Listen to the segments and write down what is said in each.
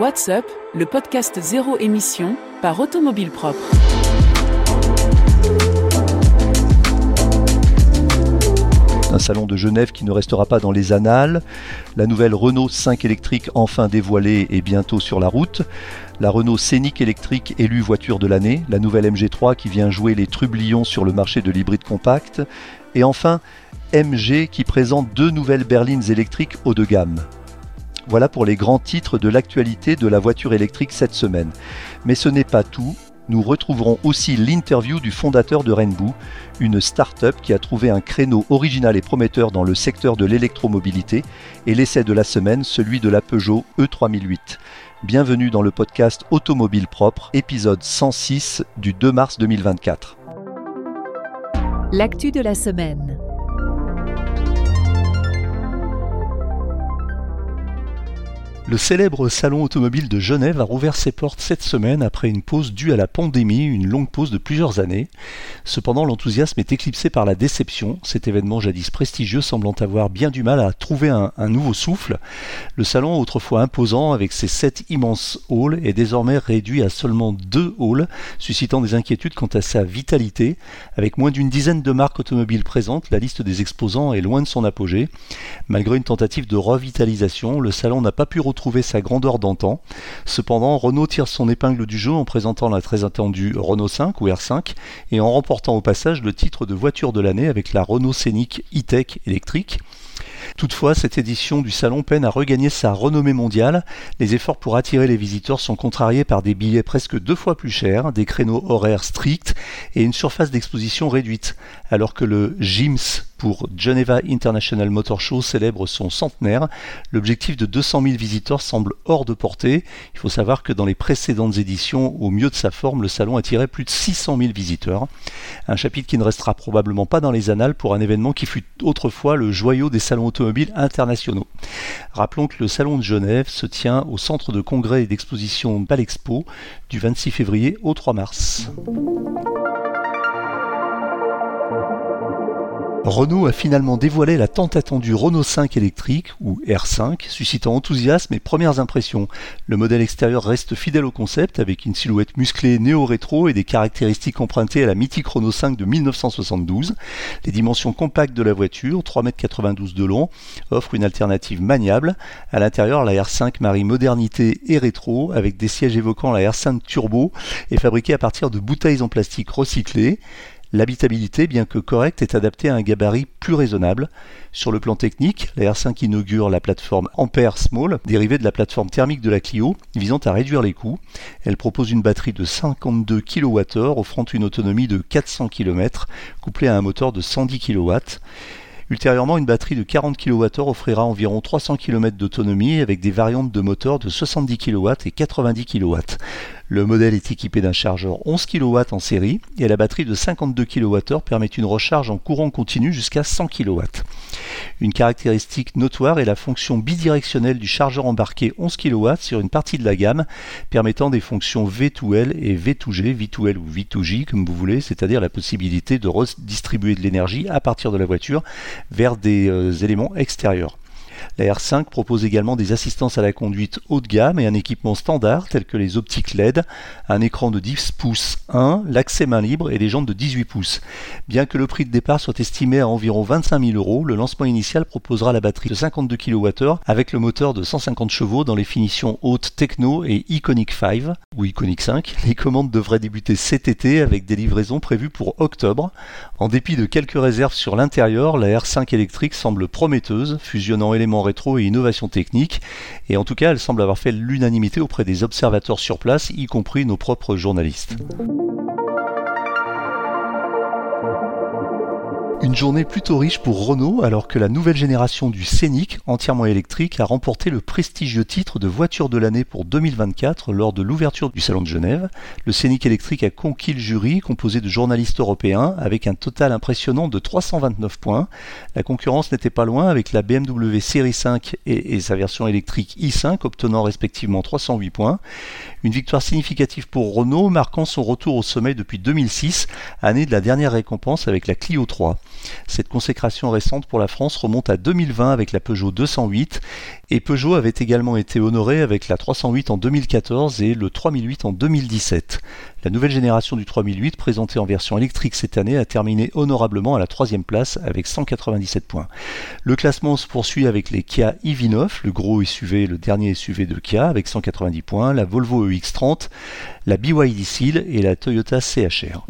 What's Up, le podcast zéro émission par Automobile Propre. Un salon de Genève qui ne restera pas dans les annales. La nouvelle Renault 5 électrique enfin dévoilée et bientôt sur la route. La Renault Scénic électrique élue voiture de l'année. La nouvelle MG3 qui vient jouer les trublions sur le marché de l'hybride compact. Et enfin, MG qui présente deux nouvelles berlines électriques haut de gamme. Voilà pour les grands titres de l'actualité de la voiture électrique cette semaine. Mais ce n'est pas tout. Nous retrouverons aussi l'interview du fondateur de Rainbow, une start-up qui a trouvé un créneau original et prometteur dans le secteur de l'électromobilité, et l'essai de la semaine, celui de la Peugeot E3008. Bienvenue dans le podcast Automobile Propre, épisode 106 du 2 mars 2024. L'actu de la semaine. Le célèbre salon automobile de Genève a rouvert ses portes cette semaine après une pause due à la pandémie, une longue pause de plusieurs années. Cependant, l'enthousiasme est éclipsé par la déception. Cet événement jadis prestigieux semblant avoir bien du mal à trouver un, nouveau souffle. Le salon, autrefois imposant avec ses sept immenses halls, est désormais réduit à seulement deux halls, suscitant des inquiétudes quant à sa vitalité. Avec moins d'une dizaine de marques automobiles présentes, la liste des exposants est loin de son apogée. Malgré une tentative de revitalisation, le salon n'a pas pu retrouver sa grandeur d'antan. Cependant, Renault tire son épingle du jeu en présentant la très attendue Renault 5 ou R5 et en remportant au passage le titre de voiture de l'année avec la Renault Scénic e-Tech électrique. Toutefois, cette édition du salon peine à regagner sa renommée mondiale. Les efforts pour attirer les visiteurs sont contrariés par des billets presque deux fois plus chers, des créneaux horaires stricts et une surface d'exposition réduite, alors que le GIMS pour Geneva International Motor Show célèbre son centenaire. L'objectif de 200 000 visiteurs semble hors de portée. Il faut savoir que dans les précédentes éditions, au mieux de sa forme, le salon attirait plus de 600 000 visiteurs. Un chapitre qui ne restera probablement pas dans les annales pour un événement qui fut autrefois le joyau des salons automobiles internationaux. Rappelons que le salon de Genève se tient au centre de congrès et d'exposition Balexpo du 26 février au 3 mars. Renault a finalement dévoilé la tant attendue Renault 5 électrique, ou R5, suscitant enthousiasme et premières impressions. Le modèle extérieur reste fidèle au concept, avec une silhouette musclée néo-rétro et des caractéristiques empruntées à la mythique Renault 5 de 1972. Les dimensions compactes de la voiture, 3,92 m de long, offrent une alternative maniable. À l'intérieur, la R5 marie modernité et rétro, avec des sièges évoquant la R5 Turbo et fabriquée à partir de bouteilles en plastique recyclées. L'habitabilité, bien que correcte, est adaptée à un gabarit plus raisonnable. Sur le plan technique, la R5 inaugure la plateforme Ampere Small, dérivée de la plateforme thermique de la Clio, visant à réduire les coûts. Elle propose une batterie de 52 kWh, offrant une autonomie de 400 km, couplée à un moteur de 110 kW. Ultérieurement, une batterie de 40 kWh offrira environ 300 km d'autonomie avec des variantes de moteurs de 70 kW et 90 kW. Le modèle est équipé d'un chargeur 11 kW en série et la batterie de 52 kWh permet une recharge en courant continu jusqu'à 100 kW. Une caractéristique notoire est la fonction bidirectionnelle du chargeur embarqué 11 kW sur une partie de la gamme, permettant des fonctions V2L et V2G, V2L ou V2J comme vous voulez, c'est-à-dire la possibilité de redistribuer de l'énergie à partir de la voiture vers des euh, éléments extérieurs. La R5 propose également des assistances à la conduite haut de gamme et un équipement standard tel que les optiques LED, un écran de 10 pouces 1, l'accès main libre et des jantes de 18 pouces. Bien que le prix de départ soit estimé à environ 25 000 euros, le lancement initial proposera la batterie de 52 kWh avec le moteur de 150 chevaux dans les finitions haute Techno et Iconic 5 ou Iconic 5. Les commandes devraient débuter cet été avec des livraisons prévues pour octobre. En dépit de quelques réserves sur l'intérieur, la R5 électrique semble prometteuse, fusionnant éléments rétro et innovation technique. Et en tout cas, elle semble avoir fait l'unanimité auprès des observateurs sur place, y compris nos propres journalistes. Une journée plutôt riche pour Renault alors que la nouvelle génération du Scénic, entièrement électrique, a remporté le prestigieux titre de voiture de l'année pour 2024 lors de l'ouverture du Salon de Genève. Le Scénic électrique a conquis le jury composé de journalistes européens avec un total impressionnant de 329 points. La concurrence n'était pas loin avec la BMW Série 5 et, sa version électrique i5 obtenant respectivement 308 points. Une victoire significative pour Renault marquant son retour au sommet depuis 2006, année de la dernière récompense avec la Clio 3. Cette consécration récente pour la France remonte à 2020 avec la Peugeot 208 et Peugeot avait également été honoré avec la 308 en 2014 et le 3008 en 2017. La nouvelle génération du 3008 présentée en version électrique cette année a terminé honorablement à la troisième place avec 197 points. Le classement se poursuit avec les Kia EV9, le gros SUV, le dernier SUV de Kia avec 190 points, la Volvo EX30, la BYD Seal et la Toyota CHR.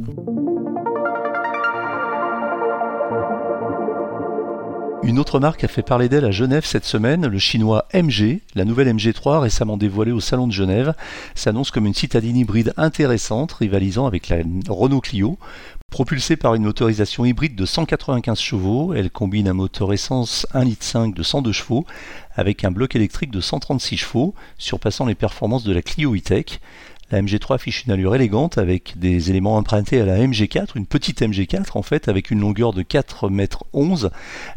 Une autre marque a fait parler d'elle à Genève cette semaine, le chinois MG. La nouvelle MG3, récemment dévoilée au Salon de Genève, s'annonce comme une citadine hybride intéressante, rivalisant avec la Renault Clio. Propulsée par une motorisation hybride de 195 chevaux, elle combine un moteur essence 1,5 litre de 102 chevaux avec un bloc électrique de 136 chevaux, surpassant les performances de la Clio E-Tech. La MG3 affiche une allure élégante avec des éléments empruntés à la MG4, une petite MG4 en fait, avec une longueur de 4 m 11.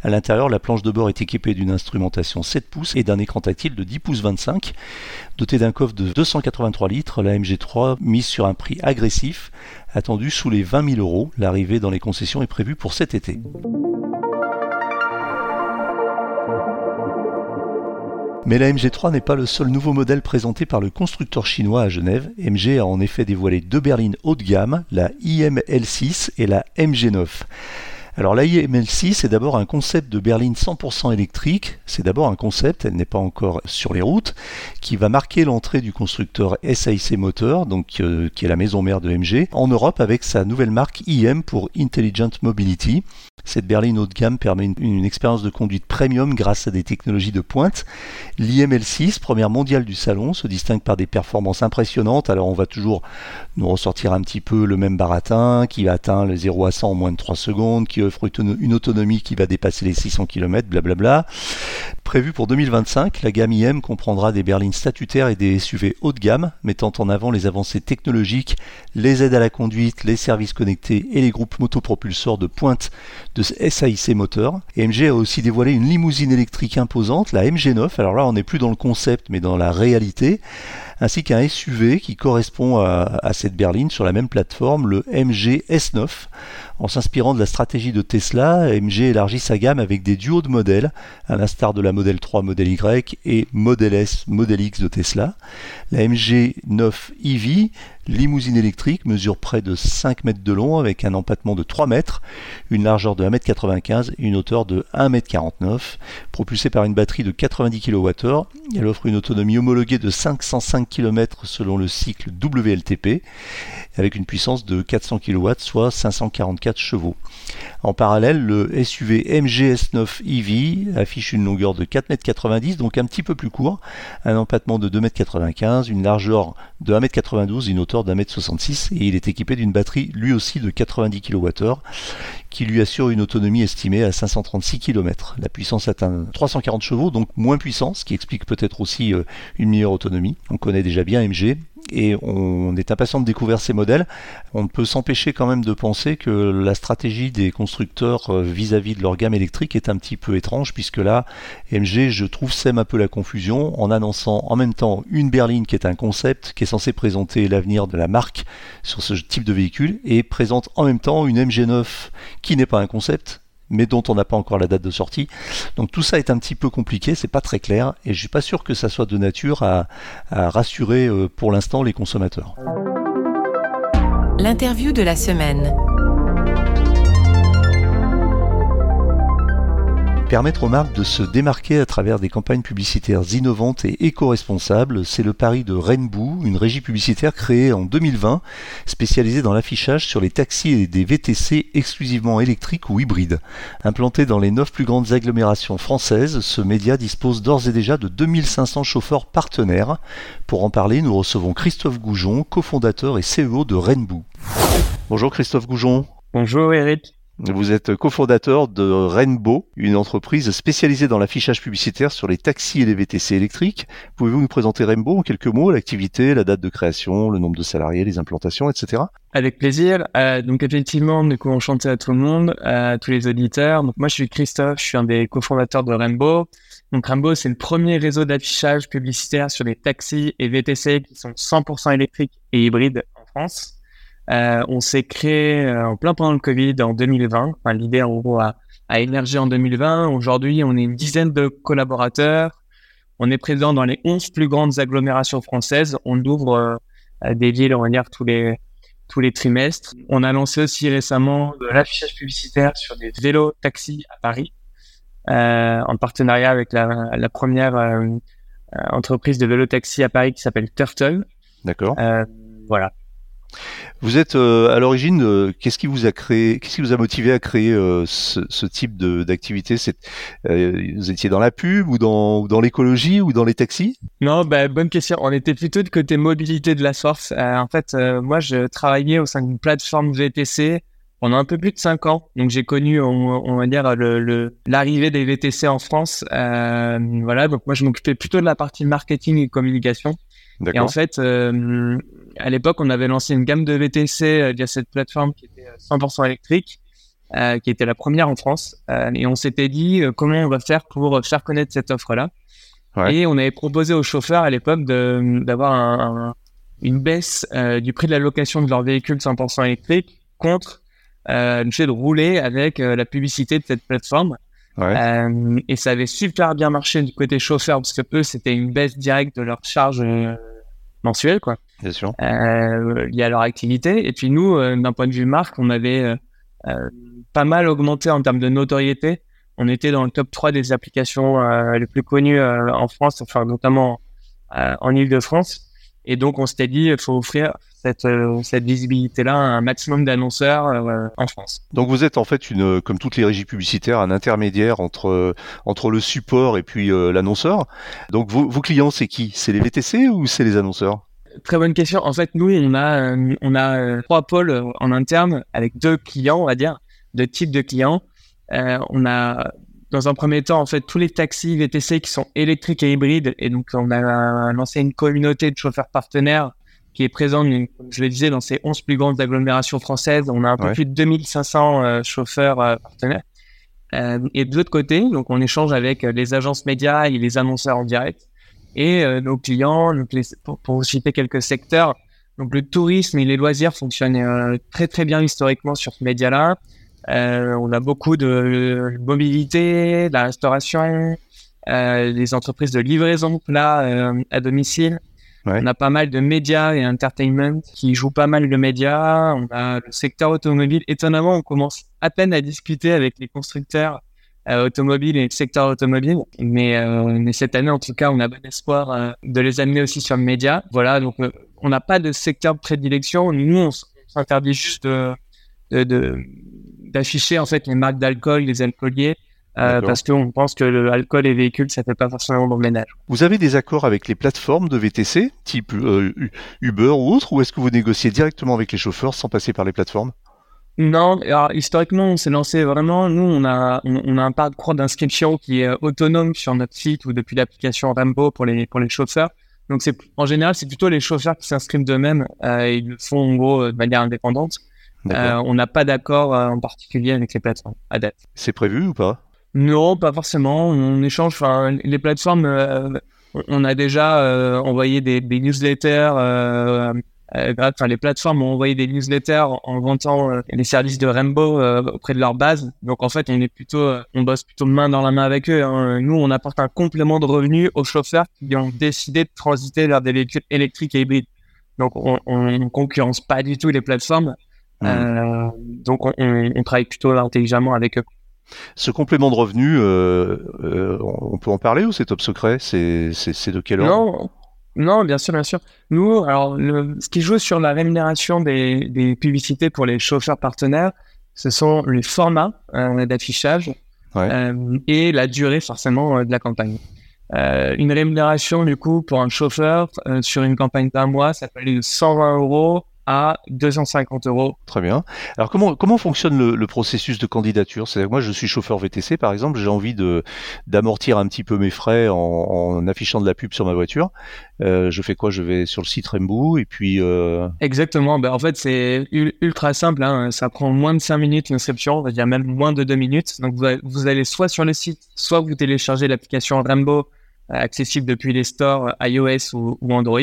À l'intérieur, la planche de bord est équipée d'une instrumentation 7 pouces et d'un écran tactile de 10 pouces 25. Dotée d'un coffre de 283 litres, la MG3 mise sur un prix agressif, attendu sous les 20 000 euros. L'arrivée dans les concessions est prévue pour cet été. Mais la MG3 n'est pas le seul nouveau modèle présenté par le constructeur chinois à Genève. MG a en effet dévoilé deux berlines haut de gamme, la IML6 et la MG9. Alors la IML6 est d'abord un concept de berline 100% électrique, c'est d'abord un concept, elle n'est pas encore sur les routes, qui va marquer l'entrée du constructeur SAIC Motor, donc euh, qui est la maison mère de MG, en Europe avec sa nouvelle marque IM pour Intelligent Mobility. Cette berline haut de gamme permet une, expérience de conduite premium grâce à des technologies de pointe. L'IML6, première mondiale du salon, se distingue par des performances impressionnantes. Alors on va toujours nous ressortir un petit peu le même baratin qui atteint le 0 à 100 en moins de 3 secondes, qui offre une autonomie qui va dépasser les 600 km, blablabla. Prévu pour 2025, la gamme IM comprendra des berlines statutaires et des SUV haut de gamme, mettant en avant les avancées technologiques, les aides à la conduite, les services connectés et les groupes motopropulseurs de pointe de SAIC Moteur. Et MG a aussi dévoilé une limousine électrique imposante, la MG9. Alors là, on n'est plus dans le concept, mais dans la réalité ainsi qu'un SUV qui correspond à, cette berline sur la même plateforme, le MG S9. En s'inspirant de la stratégie de Tesla, MG élargit sa gamme avec des duos de modèles, à l'instar de la Model 3 Model Y et Model S Model X de Tesla. La MG 9 EV, limousine électrique, mesure près de 5 mètres de long avec un empattement de 3 mètres, une largeur de 1m95 et une hauteur de 1m49. Propulsée par une batterie de 90 kWh, elle offre une autonomie homologuée de 505 km selon le cycle WLTP, avec une puissance de 400 kW, soit 544 chevaux. En parallèle, le SUV MGS9 EV affiche une longueur de 4,90 m, donc un petit peu plus court, un empattement de 2,95 m, une largeur de 1,92 m, une hauteur de 1,66 m, et il est équipé d'une batterie lui aussi de 90 kWh qui lui assure une autonomie estimée à 536 km. La puissance atteint 340 chevaux, donc moins puissance, ce qui explique peut-être aussi euh, une meilleure autonomie. On connaît déjà bien MG, et on est impatient de découvrir ces modèles. On ne peut s'empêcher quand même de penser que la stratégie des constructeurs euh, vis-à-vis de leur gamme électrique est un petit peu étrange puisque là, MG, je trouve, sème un peu la confusion en annonçant en même temps une berline qui est un concept qui est censé présenter l'avenir de la marque sur ce type de véhicule et présente en même temps une MG9 qui n'est pas un concept mais dont on n'a pas encore la date de sortie. Donc tout ça est un petit peu compliqué, c'est pas très clair, et je suis pas sûr que ça soit de nature à, à rassurer euh, pour l'instant les consommateurs. L'interview de la semaine. Permettre aux marques de se démarquer à travers des campagnes publicitaires innovantes et éco-responsables, c'est le pari de Rainbow, une régie publicitaire créée en 2020, spécialisée dans l'affichage sur les taxis et des VTC exclusivement électriques ou hybrides. Implanté dans les neuf plus grandes agglomérations françaises, ce média dispose d'ores et déjà de 2500 chauffeurs partenaires. Pour en parler, nous recevons Christophe Goujon, cofondateur et CEO de Rainbow. Bonjour Christophe Goujon. Bonjour Eric. Vous êtes cofondateur de Rainbow, une entreprise spécialisée dans l'affichage publicitaire sur les taxis et les VTC électriques. Pouvez-vous nous présenter Rainbow en quelques mots, l'activité, la date de création, le nombre de salariés, les implantations, etc. Avec plaisir. Euh, donc effectivement, du coup, enchanté à tout le monde, à tous les auditeurs. Donc moi, je suis Christophe, je suis un des cofondateurs de Rainbow. Donc Rainbow, c'est le premier réseau d'affichage publicitaire sur les taxis et VTC qui sont 100% électriques et hybrides en France. On s'est créé en plein pendant le Covid en 2020. Enfin, L'idée, en gros, a, a émergé en 2020. Aujourd'hui, on est une dizaine de collaborateurs. On est présent dans les 11 plus grandes agglomérations françaises. On ouvre des villes, on va dire, tous les, tous les trimestres. On a lancé aussi récemment de l'affichage publicitaire sur des vélos taxis à Paris, euh, en partenariat avec la, la première euh, euh entreprise de vélo taxi à Paris qui s'appelle Turtle. D'accord. Euh, voilà. Vous êtes euh, à l'origine, euh, qu'est-ce qui vous a créé, qu'est-ce qui vous a motivé à créer euh, ce, ce, type d'activité? Vous étiez dans la pub ou dans, ou dans l'écologie ou dans les taxis? Non, bah, bonne question. On était plutôt de côté mobilité de la source. en fait, moi, je travaillais au sein d'une plateforme VTC pendant un peu plus de cinq ans. Donc, j'ai connu, on, va dire, l'arrivée le, des VTC en France. voilà, donc moi, je m'occupais plutôt de la partie marketing et communication. Et en fait, euh, à l'époque, on avait lancé une gamme de VTC euh, via cette plateforme qui était 100% euh, électrique, euh, qui était la première en France. Euh, et on s'était dit comment on va faire pour faire connaître cette offre-là. Ouais. Et on avait proposé aux chauffeurs à l'époque d'avoir un, un, une baisse du prix de la location de leur véhicule 100% électrique contre le fait de rouler avec la publicité de cette plateforme. Ouais. Euh, et ça avait super bien marché du côté chauffeur parce que eux, c'était une baisse directe de leur charge euh, mensuelle, quoi. Bien sûr. Euh, à leur activité. Et puis nous, euh, d'un point de vue marque, on avait euh, pas mal augmenté en termes de notoriété. On était dans le top 3 des applications les plus connues en France, enfin notamment en Ile-de-France. Et donc, on s'était dit, il faut offrir cette, euh, cette visibilité-là à un maximum d'annonceurs euh, en France. Donc, vous êtes en fait, une, comme toutes les régies publicitaires, un intermédiaire entre, entre le support et puis euh, l'annonceur. Donc, vos, vos clients, c'est qui? C'est les VTC ou c'est les annonceurs? Très bonne question. En fait, nous, on a, on a trois pôles en interne avec deux clients, on va dire, deux types de clients. Euh, on a dans un premier temps, en fait, tous les taxis VTC qui sont électriques et hybrides. Et donc, on a lancé une communauté de chauffeurs partenaires qui est présente, comme je le disais, dans ces 11 plus grandes agglomérations françaises. On a un peu plus de 2500 euh, chauffeurs euh, partenaires. Euh, et de l'autre côté, donc, on échange avec les agences médias et les annonceurs en direct. Et nos clients, donc les, pour, pour, citer quelques secteurs, donc le tourisme et les loisirs fonctionnent très très bien historiquement sur ce média-là. Euh, on a beaucoup de mobilité, de la restauration, euh, des entreprises de livraison là euh, à domicile. Ouais. On a pas mal de médias et entertainment qui jouent pas mal de médias. On a le secteur automobile. Étonnamment, on commence à peine à discuter avec les constructeurs euh, automobiles et le secteur automobile. Mais, euh, mais cette année, en tout cas, on a bon espoir euh, de les amener aussi sur le média. Voilà, donc on n'a pas de secteur de prédilection. Nous, on s'interdit juste de, d'afficher en fait les marques d'alcool, les alcooliers, euh, parce qu'on pense que l'alcool et véhicules, ça fait pas forcément bon ménage. Vous avez des accords avec les plateformes de VTC, type euh, Uber ou autre, ou est-ce que vous négociez directement avec les chauffeurs sans passer par les plateformes? Non, alors historiquement, on s'est lancé vraiment. Nous, on a on, on a un parcours d'inscription qui est autonome sur notre site ou depuis l'application Rambo pour les pour les chauffeurs. Donc c'est en général, c'est plutôt les chauffeurs qui s'inscrivent d'eux-mêmes. Euh, ils le font en gros de manière indépendante. Euh, on n'a pas d'accord euh, en particulier avec les plateformes à date. C'est prévu ou pas? Non, pas forcément. On échange. Les plateformes, euh, on a déjà euh, envoyé des, des newsletters. Euh, enfin, les plateformes ont envoyé des newsletters en vantant les services de Rainbow auprès de leur base. Donc en fait, on est plutôt, on bosse plutôt main dans la main avec eux. Hein. Nous, on apporte un complément de revenus aux chauffeurs qui ont décidé de transiter vers des véhicules électriques et hybrides. Donc on, on concurrence pas du tout les plateformes. Mmh. Euh, donc on, on, travaille plutôt intelligemment avec eux. Ce complément de revenu, euh, euh, on peut en parler ou c'est top secret? C'est de quelle ordre? Non, non, bien sûr, bien sûr. Nous, alors, le, ce qui joue sur la rémunération des, des, publicités pour les chauffeurs partenaires, ce sont les formats euh, d'affichage ouais. euh, et la durée forcément euh, de la campagne. Euh, une rémunération du coup pour un chauffeur sur une campagne d'un mois, ça peut aller de 120 euros à 250 euros. Très bien. Alors comment comment fonctionne le, le processus de candidature? C'est-à-dire moi je suis chauffeur VTC par exemple, j'ai envie de d'amortir un petit peu mes frais en, en, affichant de la pub sur ma voiture. Euh, je fais quoi? Je vais sur le site Rembo et puis. Euh... Exactement. Ben en fait c'est ultra simple. Hein. Ça prend moins de 5 minutes l'inscription, on va dire même moins de 2 minutes. Donc vous, vous allez soit sur le site, soit vous téléchargez l'application Rainbow euh, accessible depuis les stores iOS ou, ou Android.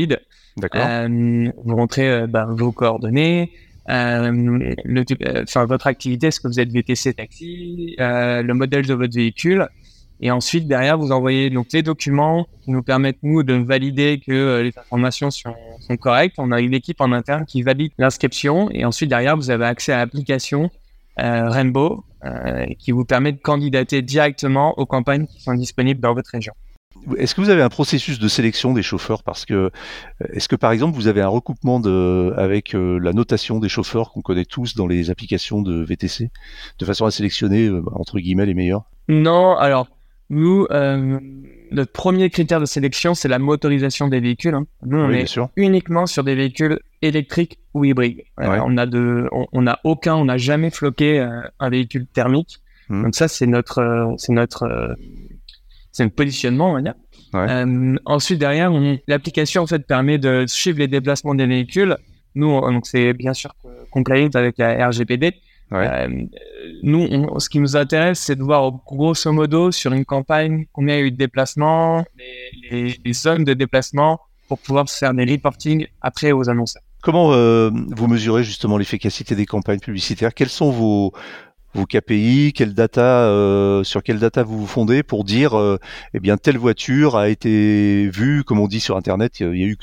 Euh, vous rentrez euh, bah, vos coordonnées, euh, votre activité, est-ce que vous êtes VTC taxi, le modèle de votre véhicule. Et ensuite, derrière, vous envoyez donc les documents qui nous permettent, nous, de valider que les informations sont, correctes. On a une équipe en interne qui valide l'inscription. Et ensuite, derrière, vous avez accès à l'application Rainbow qui vous permet de candidater directement aux campagnes qui sont disponibles dans votre région. Est-ce que vous avez un processus de sélection des chauffeurs? Parce que euh, est-ce que par exemple vous avez un recoupement de, avec euh, la notation des chauffeurs qu'on connaît tous dans les applications de VTC, de façon à sélectionner euh, entre guillemets les meilleurs? Non, alors nous, euh, notre premier critère de sélection c'est la motorisation des véhicules. Hein. Nous, on Oui, est uniquement sur des véhicules électriques ou hybrides. Ouais. on a de, on, on a aucun, on n'a jamais floqué un véhicule thermique. Mhm. Donc ça c'est notre, c'est notre, euh, c'est notre positionnement, on va dire. Ouais. Euh, ensuite derrière, on- l'application en fait permet de suivre les déplacements des véhicules. Nous, on- donc c'est bien sûr compliant avec la RGPD. Ouais. Euh, nous, on- ce qui nous intéresse, c'est de voir grosso modo sur une campagne combien il y a eu de déplacements, les, les, les zones de déplacement pour pouvoir faire des reporting après aux annonceurs. Comment euh, vous mesurez justement l'efficacité des campagnes publicitaires? Quels sont vos, vos KPI Quelle data, euh, Sur quelle data vous vous fondez pour dire euh, eh bien telle voiture a été vue, comme on dit sur Internet, il y a eu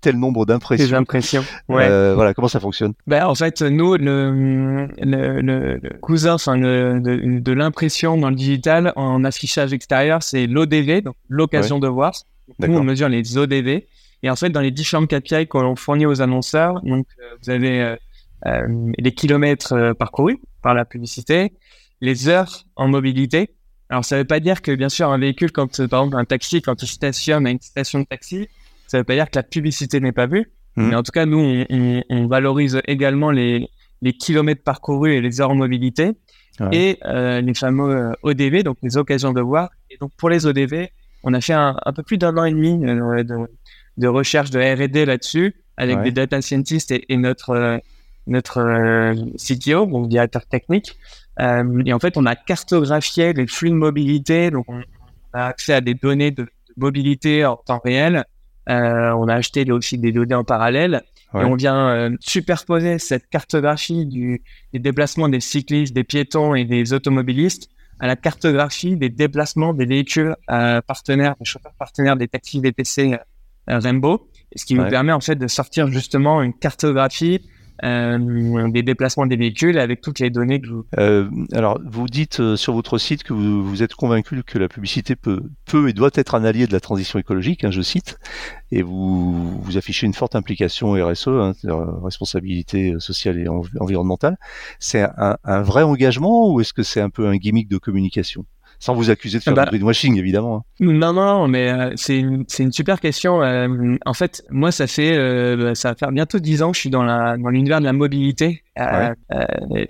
tel, nombre d'impressions. impressions. Ouais. Euh, voilà, comment ça fonctionne? Ben, en fait, nous, le, le, le, le cousin enfin, le, de, de l'impression dans le digital en affichage extérieur, c'est l'ODV, donc l'occasion de voir. Donc, nous, on mesure les ODV. Et en fait, dans les différentes KPI qu'on fournit aux annonceurs, donc euh, vous avez euh, les kilomètres euh, parcourus par la publicité, les heures en mobilité. Alors, ça veut pas dire que, bien sûr, un véhicule, quand, euh, par exemple, un taxi, quand il stationne à une station de taxi, ça veut pas dire que la publicité n'est pas vue. Mhm. Mais en tout cas, nous, on, on, on valorise également les, les kilomètres parcourus et les heures en mobilité Ouais. et euh, les fameux ODV, donc les occasions de voir. Et donc, pour les ODV, on a fait un, un peu plus d'un an et demi de, de recherche de R&D là-dessus avec Ouais. des data scientists et, et notre notre euh, CTO, donc directeur technique. Euh, et en fait, on a cartographié les flux de mobilité, donc on, a accès à des données de, de mobilité en temps réel. Euh, on a acheté aussi des données en parallèle Ouais. et on vient euh, superposer cette cartographie du, des déplacements des cyclistes, des piétons et des automobilistes à la cartographie des déplacements des véhicules euh, partenaires, des chauffeurs partenaires des taxis VTC euh, Rainbow, ce qui Ouais. nous permet en fait de sortir justement une cartographie euh, des déplacements des véhicules avec toutes les données que vous... Euh, alors, vous dites euh, sur votre site que vous, êtes convaincu que la publicité peut, et doit être un allié de la transition écologique, hein, je cite, et vous, affichez une forte implication RSE, hein, responsabilité sociale et env- environnementale. C'est un vrai engagement ou est-ce que c'est un peu un gimmick de communication? Sans vous accuser de faire Bah, du greenwashing, évidemment. hein. Non, non, mais euh, c'est une, super question. Euh, en fait, moi, ça fait, euh, ça va faire bientôt dix ans que je suis dans la dans l'univers de la mobilité, Euh,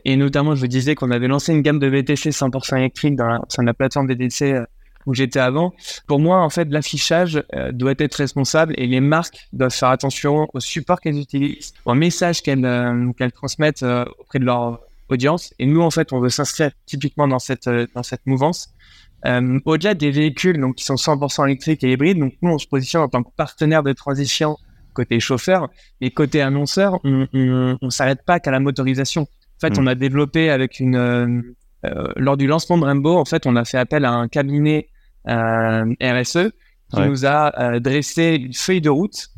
et notamment, je vous disais qu'on avait lancé une gamme de VTC 100% électrique dans la, sur la plateforme VTC où j'étais avant. Pour moi, en fait, l'affichage euh, doit être responsable et les marques doivent faire attention au support qu'elles utilisent, au message qu'elles euh, transmettent euh, auprès de leur audience. Et nous, en fait, on veut s'inscrire typiquement dans cette dans cette mouvance. Euh, au-delà des véhicules donc, qui sont 100% électriques et hybrides, donc nous on se positionne en tant que partenaire de transition côté chauffeur, et côté annonceur, on on s'arrête pas qu'à la motorisation. En fait, Mm. on a développé avec une euh, euh, lors du lancement de Rainbow, en fait, on a fait appel à un cabinet euh, RSE qui Ouais. nous a euh, dressé une feuille de route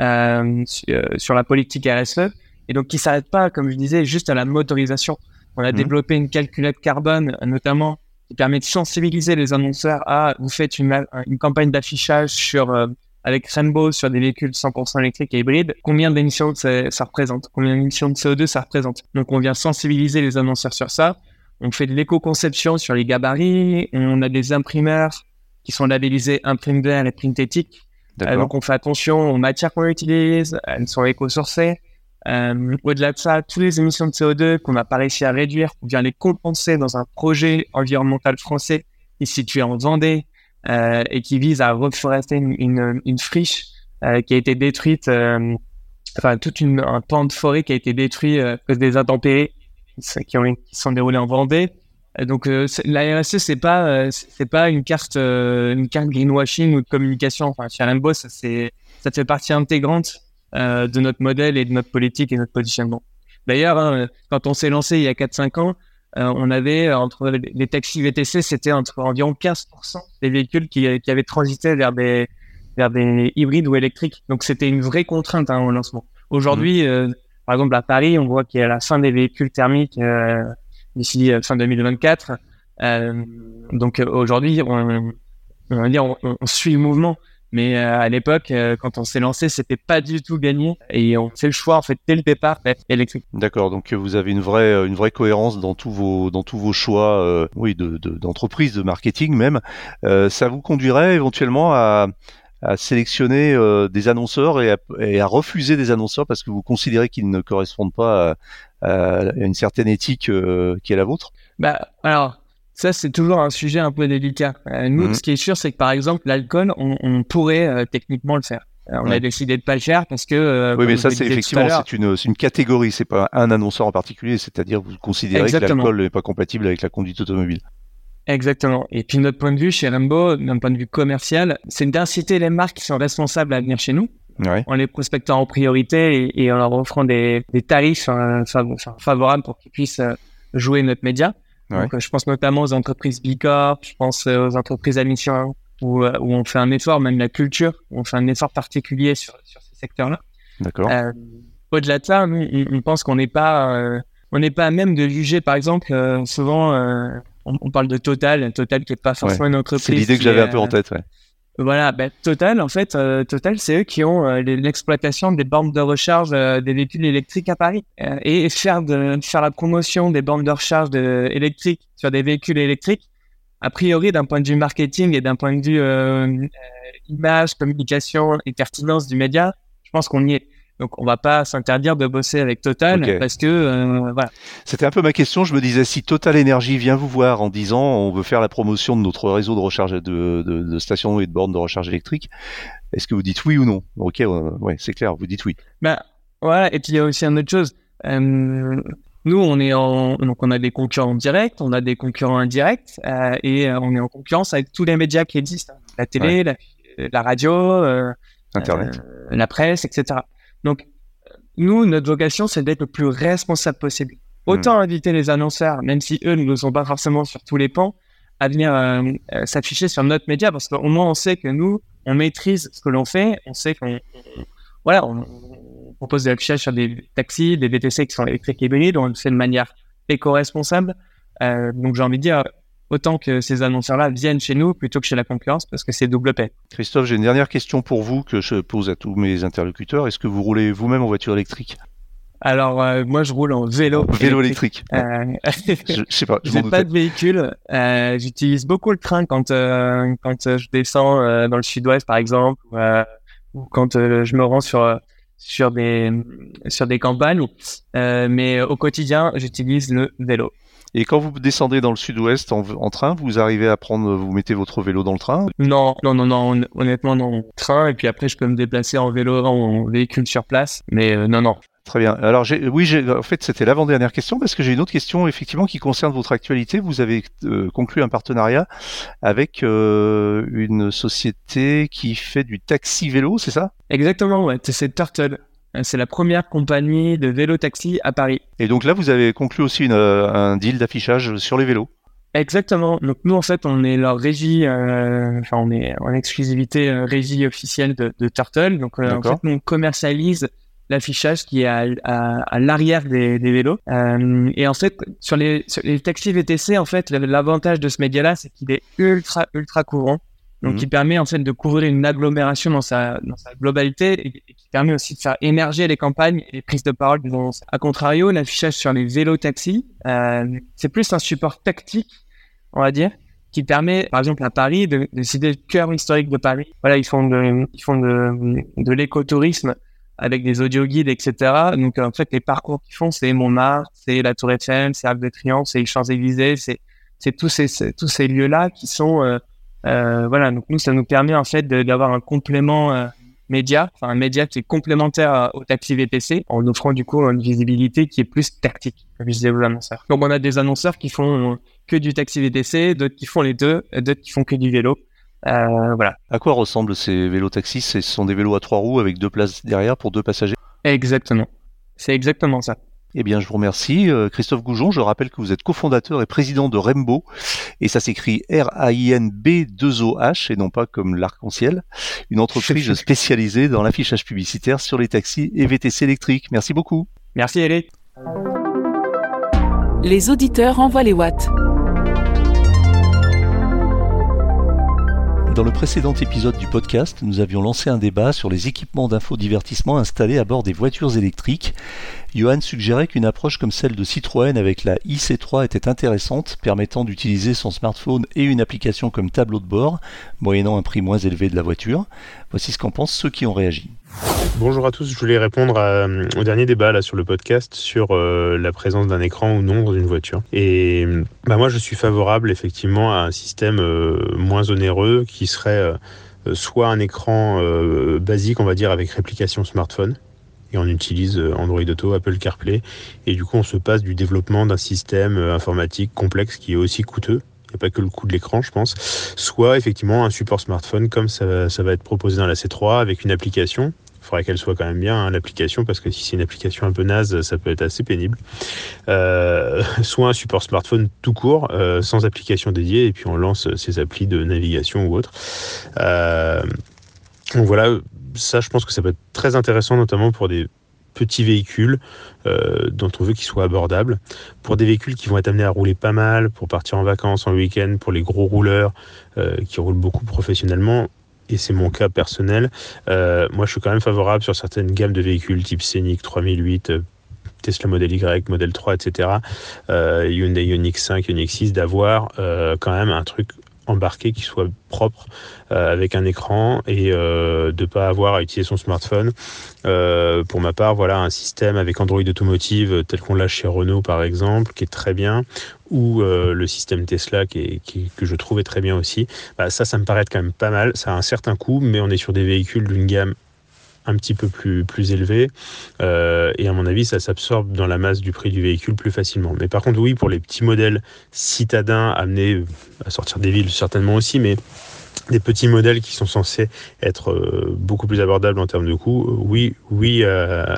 euh, su- euh, sur la politique RSE, et donc qui s'arrête pas, comme je disais, juste à la motorisation. On a Mhm. développé une calculette carbone, euh, notamment qui permet de sensibiliser les annonceurs à vous faites une, une campagne d'affichage sur euh, avec Rainbow sur des véhicules 100% électriques et hybrides, combien d'émissions ça, ça représente, combien d'émissions de CO2 ça représente? Donc on vient sensibiliser les annonceurs sur ça. On fait de l'éco-conception sur les gabarits, on a des imprimeurs qui sont labellisés imprime vert et print éthique. Euh, donc on fait attention aux matières qu'on utilise, elles sont éco-sourcées. Euh, Au-delà de ça, toutes les émissions de CO2 qu'on n'a pas réussi à réduire, on vient les compenser dans un projet environnemental français qui est situé en Vendée euh, et qui vise à reforester une, friche euh, qui a été détruite, enfin tout une, un pan de forêt qui a été détruit à cause des intempéries qui, ont, qui sont déroulées en Vendée. Donc la RSE c'est pas c'est pas une carte une carte greenwashing ou de communication. Enfin chez Rainbow ça ça fait partie intégrante euh, de notre modèle et de notre politique et notre positionnement. D'ailleurs, hein, quand on s'est lancé il y a 4-5 ans, euh, on avait entre les taxis VTC, c'était entre environ 15% des véhicules qui, qui, avaient transité vers des, vers des hybrides ou électriques. Donc c'était une vraie contrainte hein, au lancement. Aujourd'hui, mmh. euh, par exemple à Paris, on voit qu'il y a la fin des véhicules thermiques euh, d'ici fin 2024. donc aujourd'hui, on, on, on, on, suit le mouvement. Mais euh, à l'époque, euh, quand on s'est lancé, c'était pas du tout gagné et on fait le choix en fait dès le départ d'être électrique. D'accord, donc euh, vous avez une vraie une vraie cohérence dans tous vos dans tous vos choix, oui, de d'entreprise, de, marketing même. ça vous conduirait éventuellement à à sélectionner des annonceurs et à, et à, refuser des annonceurs parce que vous considérez qu'ils ne correspondent pas à, à une certaine éthique qui est la vôtre? Bah alors ça, c'est toujours un sujet un peu délicat. Euh, nous, mhm. ce qui est sûr, c'est que par exemple, l'alcool, on, on, pourrait euh, techniquement le faire. Euh, on a décidé de pas le faire parce que. oui, mais ça, c'est effectivement, c'est une, une catégorie. C'est pas un annonceur en particulier. C'est-à-dire, vous considérez que l'alcool n'est pas compatible avec la conduite automobile. Exactement. Et puis notre point de vue chez Rainbow, d'un point de vue commercial, c'est d'inciter les marques qui sont responsables à venir chez nous, ouais. en les prospectant en priorité et, et en leur offrant des, des tarifs favorables pour qu'ils puissent jouer notre média. Donc, euh, je pense notamment aux entreprises Bicorp, je pense euh, aux entreprises à mission où, euh, où on fait un effort, même la culture, où on fait un effort particulier sur, sur ces secteurs-là. D'accord. Euh, Au-delà de ça, nous, on, pense qu'on n'est pas, euh, on n'est pas à même de juger, par exemple, souvent, on, on, parle de Total, Total qui est pas forcément une entreprise. C'est l'idée que j'avais un peu en tête, ouais. Voilà, ben, Total, en fait, euh, Total, c'est eux qui ont euh, l'exploitation des bornes de recharge euh, des véhicules électriques à Paris. et faire, de, faire la promotion des bornes de recharge de, électriques sur des véhicules électriques, a priori, d'un point de vue marketing et d'un point de vue image, communication et pertinence du média, je pense qu'on y est. Donc on va pas s'interdire de bosser avec Total parce que euh, voilà. C'était un peu ma question. Je me disais si Total Energy vient vous voir en disant on veut faire la promotion de notre réseau de recharge de, de, de stations et de bornes de recharge électrique, est-ce que vous dites oui ou non? Ok, ouais, c'est clair, vous dites oui. Ben voilà. Et puis il y a aussi une autre chose. Euh, nous, on est en donc on a des concurrents directs, on a des concurrents indirects euh, et on est en concurrence avec tous les médias qui existent, la télé, la, la, radio, Internet, la presse, etc. Donc, nous, notre vocation, c'est d'être le plus responsable possible. Autant hmm. inviter les annonceurs, même si eux ne sont pas forcément sur tous les pans, à venir euh, euh, s'afficher sur notre média, parce qu'au moins on sait que nous, on maîtrise ce que l'on fait, on sait qu'on voilà, on, propose des affichages sur des taxis, des VTC qui sont électriques et hybrides, on le fait de manière éco-responsable. Euh, donc j'ai envie de dire, autant que ces annonceurs-là viennent chez nous plutôt que chez la concurrence parce que c'est double paie. Christophe, j'ai une dernière question pour vous que je pose à tous mes interlocuteurs. Est-ce que vous roulez vous-même en voiture électrique? Alors euh, moi je roule en vélo. Vélo électrique. Euh, je, je, sais pas. J'ai pas de véhicule. Euh, J'utilise beaucoup le train quand quand je descends dans le sud-ouest par exemple ou quand je me rends sur sur des sur des campagnes. mais au quotidien j'utilise le vélo. Et quand vous descendez dans le sud-ouest en, en, train, vous arrivez à prendre, vous mettez votre vélo dans le train? Non, non, non, non, honnêtement, non. Train, et puis après, je peux me déplacer en vélo, en véhicule sur place, mais euh, non, non. Très bien. Alors, oui, en fait, c'était l'avant-dernière question parce que j'ai une autre question effectivement qui concerne votre actualité. Vous avez euh, conclu un partenariat avec euh, une société qui fait du taxi vélo, c'est ça? Exactement, ouais. C'est Turtle. Euh, c'est la première compagnie de vélo-taxi à Paris. Et donc là, vous avez conclu aussi une, euh, un deal d'affichage sur les vélos Exactement. Donc nous, en fait, on est leur régie, euh, enfin, on est en exclusivité euh, régie officielle de, de Turtle. Donc en fait, nous, on commercialise l'affichage qui est à, à, à l'arrière des, des, vélos. Euh, et en fait, sur les, sur les taxis VTC, en fait, l'avantage de ce média-là, c'est qu'il est ultra, ultra courant donc mhm. qui permet en fait de couvrir une agglomération dans sa, dans sa globalité et, qui permet aussi de faire émerger les campagnes et les prises de parole du A contrario, l'affichage sur les vélos taxis, euh, c'est plus un support tactique, on va dire, qui permet, par exemple à Paris, de, de décider le cœur historique de Paris. Voilà, ils font de, ils font de, de l'écotourisme avec des audio guides, etc. Donc en fait, les parcours qu'ils font, c'est Montmartre, c'est la Tour Eiffel, c'est Arc de Triomphe, c'est les Champs Élysées, c'est c'est tous ces tous ces lieux là qui sont euh, voilà, donc nous, ça nous permet en fait d'avoir un complément euh, média, enfin un média qui est complémentaire au taxi VTC, en offrant du coup une visibilité qui est plus tactique, annonceurs. Donc on a des annonceurs qui font euh, que du taxi VTC, d'autres qui font les deux, d'autres qui font que du vélo. Euh, voilà. À quoi ressemblent ces vélos taxis Ce sont des vélos à trois roues avec deux places derrière pour deux passagers? Exactement. C'est exactement ça. Eh bien, je vous remercie. Euh, Christophe Goujon, je rappelle que vous êtes cofondateur et président de Rainbow, et ça s'écrit R-A-I-N-B-2-O-H, et non pas comme l'arc-en-ciel, une entreprise spécialisée dans l'affichage publicitaire sur les taxis et VTC électriques. Merci beaucoup. Merci Eric. Les auditeurs envoient les watts. Dans le précédent épisode du podcast, nous avions lancé un débat sur les équipements d'infodivertissement installés à bord des voitures électriques. Johan suggérait qu'une approche comme celle de Citroën avec la IC3 était intéressante, permettant d'utiliser son smartphone et une application comme tableau de bord, moyennant un prix moins élevé de la voiture. Voici ce qu'en pensent ceux qui ont réagi. Bonjour à tous, je voulais répondre euh, au dernier débat sur le podcast sur euh, la présence d'un écran ou non dans une voiture. Et bah, moi je suis favorable effectivement à un système euh, moins onéreux qui serait soit un écran basique on va dire avec réplication smartphone, on utilise Android Auto, Apple CarPlay. Et du coup, on se passe du développement d'un système informatique complexe qui est aussi coûteux. Il n'y a pas que le coût de l'écran, je pense. Soit effectivement un support smartphone comme ça, va être proposé dans la C3 avec une application il faudrait qu'elle soit quand même bien, hein, l'application, parce que si c'est une application un peu naze, ça peut être assez pénible. Euh, soit un support smartphone tout court, euh, sans application dédiée, et puis on lance ses applis de navigation ou autre. Euh, voilà, ça je pense que ça peut être très intéressant, notamment pour des petits véhicules dont on veut qu'ils soient abordables. Pour des véhicules qui vont être amenés à rouler pas mal, pour partir en vacances, en week-end, pour les gros rouleurs qui roulent beaucoup professionnellement, et c'est mon cas personnel, euh, moi je suis quand même favorable sur certaines gammes de véhicules type Scénic 3008, euh, Tesla Model Y, Model 3, etc., euh, Hyundai Ioniq 5, Ioniq 6, d'avoir quand même un truc embarqué qui soit propre euh, avec un écran et euh, de pas avoir à utiliser son smartphone. Euh, pour ma part, voilà un système avec Android Automotive tel qu'on l'a chez Renault par exemple, qui est très bien, ou le système Tesla qui que je trouvais très bien aussi. Bah, ça, ça me paraît quand même pas mal. Ça a un certain coût, mais on est sur des véhicules d'une gamme un petit peu plus, élevé. Euh, et à mon avis, ça s'absorbe dans la masse du prix du véhicule plus facilement. Mais par contre, oui, pour les petits modèles citadins amenés à sortir des villes, certainement aussi, mais des petits modèles qui sont censés être euh, beaucoup plus abordables en termes de coût, euh, oui, oui à,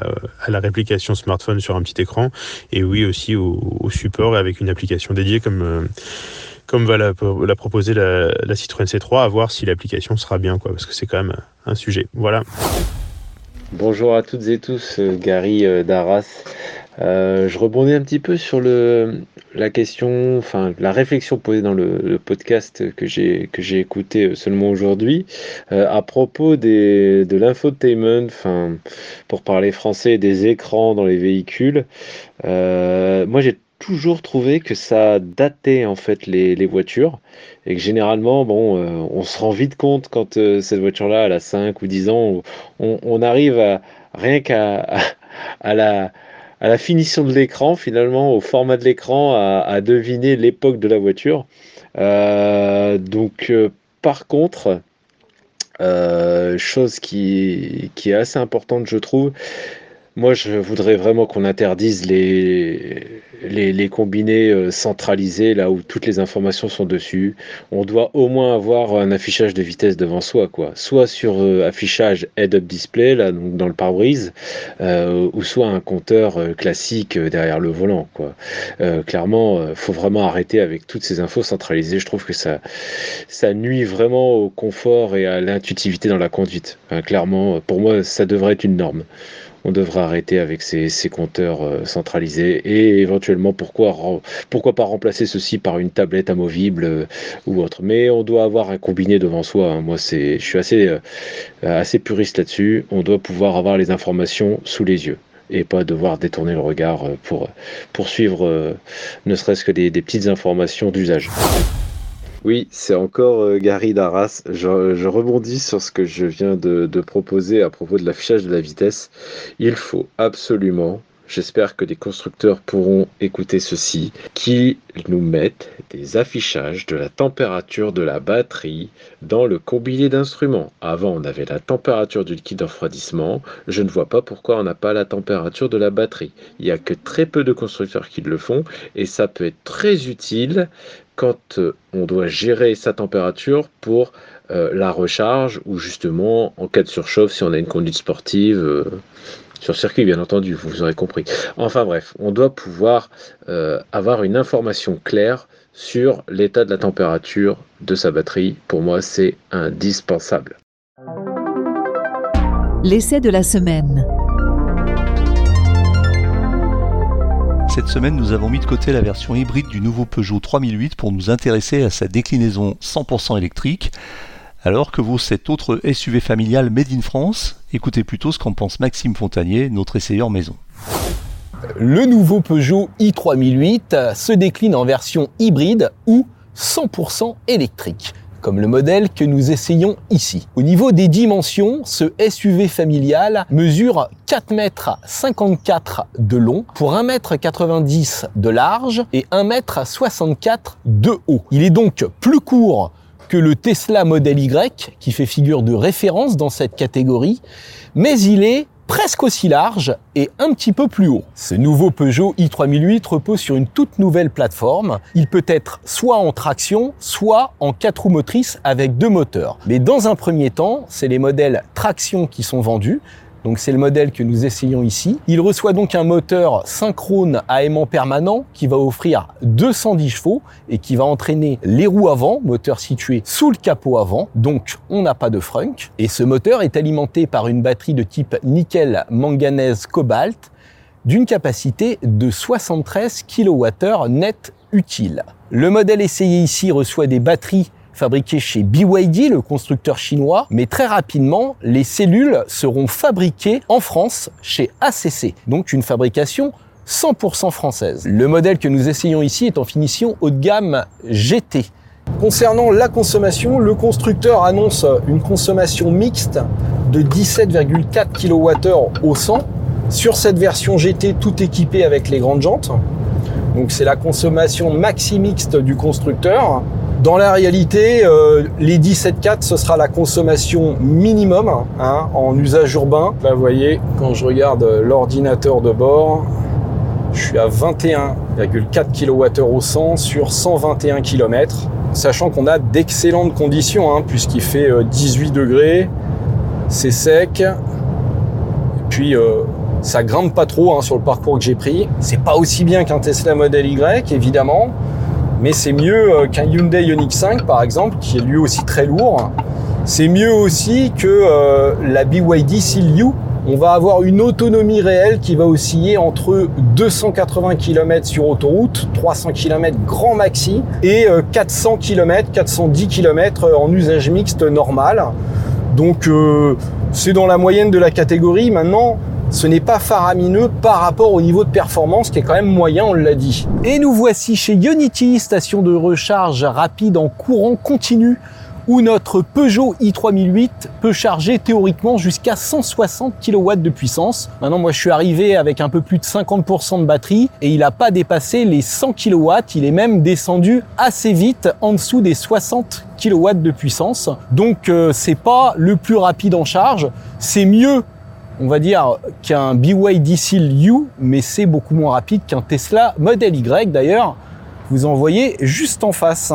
la réplication smartphone sur un petit écran, et oui aussi au, support avec une application dédiée comme comme va la, proposer la, la, Citroën C3, à voir si l'application sera bien, quoi, parce que c'est quand même un sujet. Voilà. Bonjour à toutes et tous, euh, Gary euh, d'Arras. Euh, je rebondis un petit peu sur la question, enfin la réflexion posée dans le, podcast que j'ai écouté seulement aujourd'hui à propos de l'infotainment, enfin pour parler français, des écrans dans les véhicules. moi j'ai toujours trouvé que ça datait en fait les, voitures. Et que généralement bon euh, on se rend vite compte quand euh, cette voiture là elle a 5 ou 10 ans on, arrive à rien qu'à à, la à la finition de l'écran finalement au format de l'écran à, à, deviner l'époque de la voiture. Euh, donc par contre chose qui, qui est assez importante je trouve moi, je voudrais vraiment qu'on interdise les, les, combinés euh, centralisés, là où toutes les informations sont dessus. On doit au moins avoir un affichage de vitesse devant soi, quoi. Soit sur euh, affichage head-up display, là, donc dans le pare-brise, euh, ou soit un compteur classique derrière le volant, quoi. clairement, faut vraiment arrêter avec toutes ces infos centralisées. Je trouve que ça, ça nuit vraiment au confort et à l'intuitivité dans la conduite. clairement, pour moi, ça devrait être une norme on devrait arrêter avec ces, compteurs euh, centralisés et éventuellement pourquoi, pourquoi pas remplacer ceci par une tablette amovible euh, ou autre. Mais on doit avoir un combiné devant soi. Hein. Moi, je suis euh, assez puriste là-dessus. On doit pouvoir avoir les informations sous les yeux et pas devoir détourner le regard pour poursuivre ne serait-ce que des petites informations d'usage. Oui, c'est encore euh, Gary Darras. Je, rebondis sur ce que je viens de, proposer à propos de l'affichage de la vitesse. Il faut absolument, j'espère que les constructeurs pourront écouter ceci, qu'ils nous mettent des affichages de la température de la batterie dans le combiné d'instruments. Avant, on avait la température du liquide de refroidissement. Je ne vois pas pourquoi on n'a pas la température de la batterie. Il n'y a que très peu de constructeurs qui le font et ça peut être très utile quand euh, on doit gérer sa température pour euh, la recharge ou justement en cas de surchauffe si on a une conduite sportive. Euh, Sur circuit, bien entendu, vous aurez compris. Enfin bref, on doit pouvoir avoir une information claire sur l'état de la température de sa batterie. Pour moi, c'est indispensable. L'essai de la semaine. Cette semaine, nous avons mis de côté la version hybride du nouveau Peugeot 3008 pour nous intéresser à sa déclinaison 100% électrique. Alors que vaut cet autre SUV familial Made in France? Écoutez plutôt ce qu'en pense Maxime Fontanier, notre essayeur maison. Le nouveau Peugeot i3008 se décline en version hybride ou 100% électrique le modèle que nous essayons ici. Au niveau des dimensions, ce SUV familial mesure 4 mètres 54 de long pour 1 mètre 90 de large et 1 mètre 64 de haut. Il est donc plus court que le Tesla Model Y qui fait figure de référence dans cette catégorie, mais il est presque aussi large et un petit peu plus haut. Ce nouveau Peugeot i3008 repose sur une toute nouvelle plateforme. Il peut être soit en traction, soit en 4 roues motrices avec deux moteurs. Mais dans un premier temps, c'est les modèles traction qui sont vendus. Donc c'est le modèle que nous essayons ici. Il reçoit donc un moteur synchrone à aimant permanent qui va offrir 210 chevaux et qui va entraîner les roues avant, moteur situé sous le capot avant. Donc on n'a pas de frunk. Et ce moteur est alimenté par une batterie de type nickel manganèse cobalt d'une capacité de 73 kWh net utile. Le modèle essayé ici reçoit des batteries fabriqué chez BYD, le constructeur chinois, mais très rapidement, les cellules seront fabriquées en France chez ACC, donc une fabrication 100% française. Le modèle que nous essayons ici est en finition haut de gamme GT. Concernant la consommation, le constructeur annonce une consommation mixte de 17,4 kWh au 100 sur cette version GT tout équipée avec les grandes jantes. Donc c'est la consommation maxi mixte du constructeur. Dans la réalité, euh, les 17.4, ce sera la consommation minimum hein, en usage urbain. Là, vous voyez, quand je regarde l'ordinateur de bord, je suis à 21,4 kWh au 100 sur 121 km, sachant qu'on a d'excellentes conditions, hein, puisqu'il fait 18 euh, degrés, c'est sec, puis euh, ça grimpe pas trop hein, sur le parcours que j'ai pris. C'est pas aussi bien qu'un Tesla Model Y, évidemment, mais c'est mieux euh, qu'un Hyundai Ioniq 5 par exemple, qui est lui aussi très lourd. C'est mieux aussi que euh, la BYD Seal On va avoir une autonomie réelle qui va osciller entre 280 km sur autoroute, 300 km grand maxi, et 400 km, 410 km en usage mixte normal. Donc euh, c'est dans la moyenne de la catégorie. Maintenant, ce n'est pas faramineux par rapport au niveau de performance qui est quand même moyen, on l'a dit. Et nous voici chez Unity, station de recharge rapide en courant continu où notre Peugeot i3008 peut charger théoriquement jusqu'à 160 kW de puissance. Maintenant, moi, je suis arrivé avec un peu plus de 50% de batterie et il n'a pas dépassé les 100 kW. Il est même descendu assez vite en dessous des 60 kW de puissance. Donc, euh, c'est pas le plus rapide en charge. C'est mieux on va dire qu'un BYD Seal U, mais c'est beaucoup moins rapide qu'un Tesla Model Y d'ailleurs. Vous en voyez juste en face.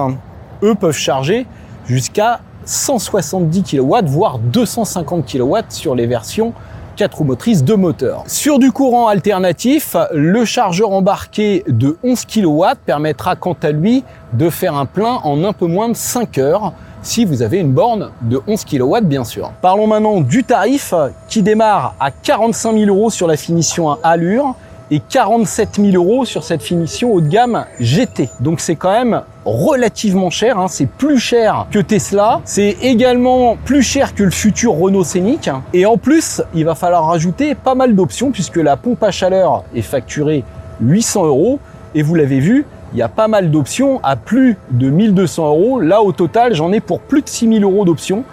Eux peuvent charger jusqu'à 170 kW, voire 250 kW sur les versions 4 roues motrices de moteur. Sur du courant alternatif, le chargeur embarqué de 11 kW permettra quant à lui de faire un plein en un peu moins de 5 heures si vous avez une borne de 11 kW bien sûr. Parlons maintenant du tarif qui démarre à 45 000 euros sur la finition à allure et 47 000 euros sur cette finition haut de gamme GT. Donc c'est quand même relativement cher, hein. c'est plus cher que Tesla, c'est également plus cher que le futur Renault Scénic, et en plus il va falloir rajouter pas mal d'options puisque la pompe à chaleur est facturée 800 euros, et vous l'avez vu, il y a pas mal d'options à plus de 1200 euros. Là, au total, j'en ai pour plus de 6000 euros d'options.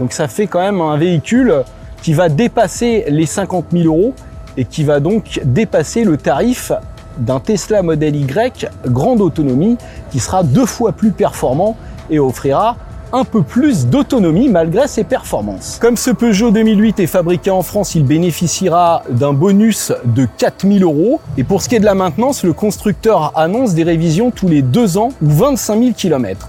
Donc ça fait quand même un véhicule qui va dépasser les 50 000 euros et qui va donc dépasser le tarif d'un Tesla Model Y grande autonomie qui sera deux fois plus performant et offrira un peu plus d'autonomie malgré ses performances. Comme ce Peugeot 2008 est fabriqué en France, il bénéficiera d'un bonus de 4000 euros. Et pour ce qui est de la maintenance, le constructeur annonce des révisions tous les deux ans ou 25 000 km.